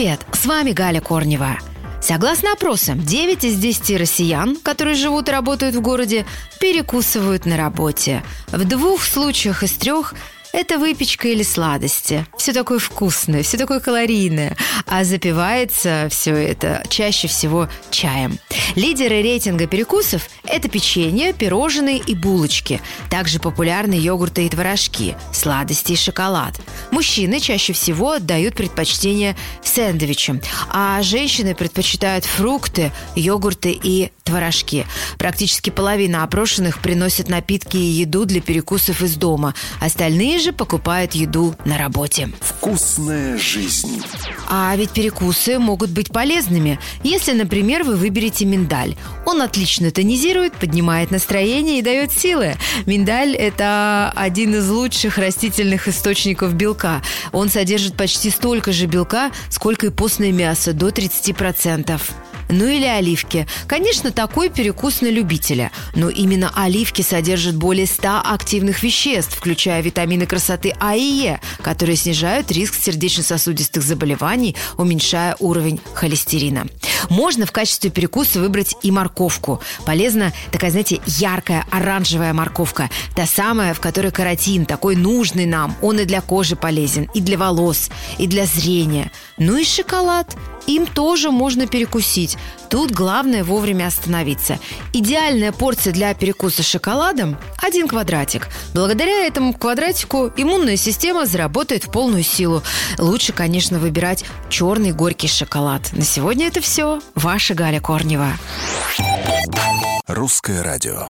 С вами Галя Корнева. Согласно опросам, 9 из 10 россиян, которые живут и работают в городе, перекусывают на работе. В двух случаях из трех это выпечка или сладости. Все такое вкусное, все такое калорийное. А запивается все это чаще всего чаем. Лидеры рейтинга перекусов – это печенье, пирожные и булочки. Также популярны йогурты и творожки, сладости и шоколад. Мужчины чаще всего отдают предпочтение сэндвичам, а женщины предпочитают фрукты, йогурты и творожки. Практически половина опрошенных приносят напитки и еду для перекусов из дома. Остальные же покупают еду на работе. Вкусная жизнь. А ведь перекусы могут быть полезными, если, например, вы выберете миндаль. Он отлично тонизирует, поднимает настроение и дает силы. Миндаль – это один из лучших растительных источников белка. Он содержит почти столько же белка, сколько и постное мясо, до 30% ну или оливки. Конечно, такой перекус на любителя. Но именно оливки содержат более 100 активных веществ, включая витамины красоты А и Е, которые снижают риск сердечно-сосудистых заболеваний, уменьшая уровень холестерина. Можно в качестве перекуса выбрать и морковку. Полезна такая, знаете, яркая оранжевая морковка. Та самая, в которой каротин, такой нужный нам. Он и для кожи полезен, и для волос, и для зрения. Ну и шоколад. Им тоже можно перекусить. Тут главное вовремя остановиться. Идеальная порция для перекуса шоколадом – один квадратик. Благодаря этому квадратику иммунная система заработает в полную силу. Лучше, конечно, выбирать черный горький шоколад. На сегодня это все. Ваша Галя Корнева. Русское радио.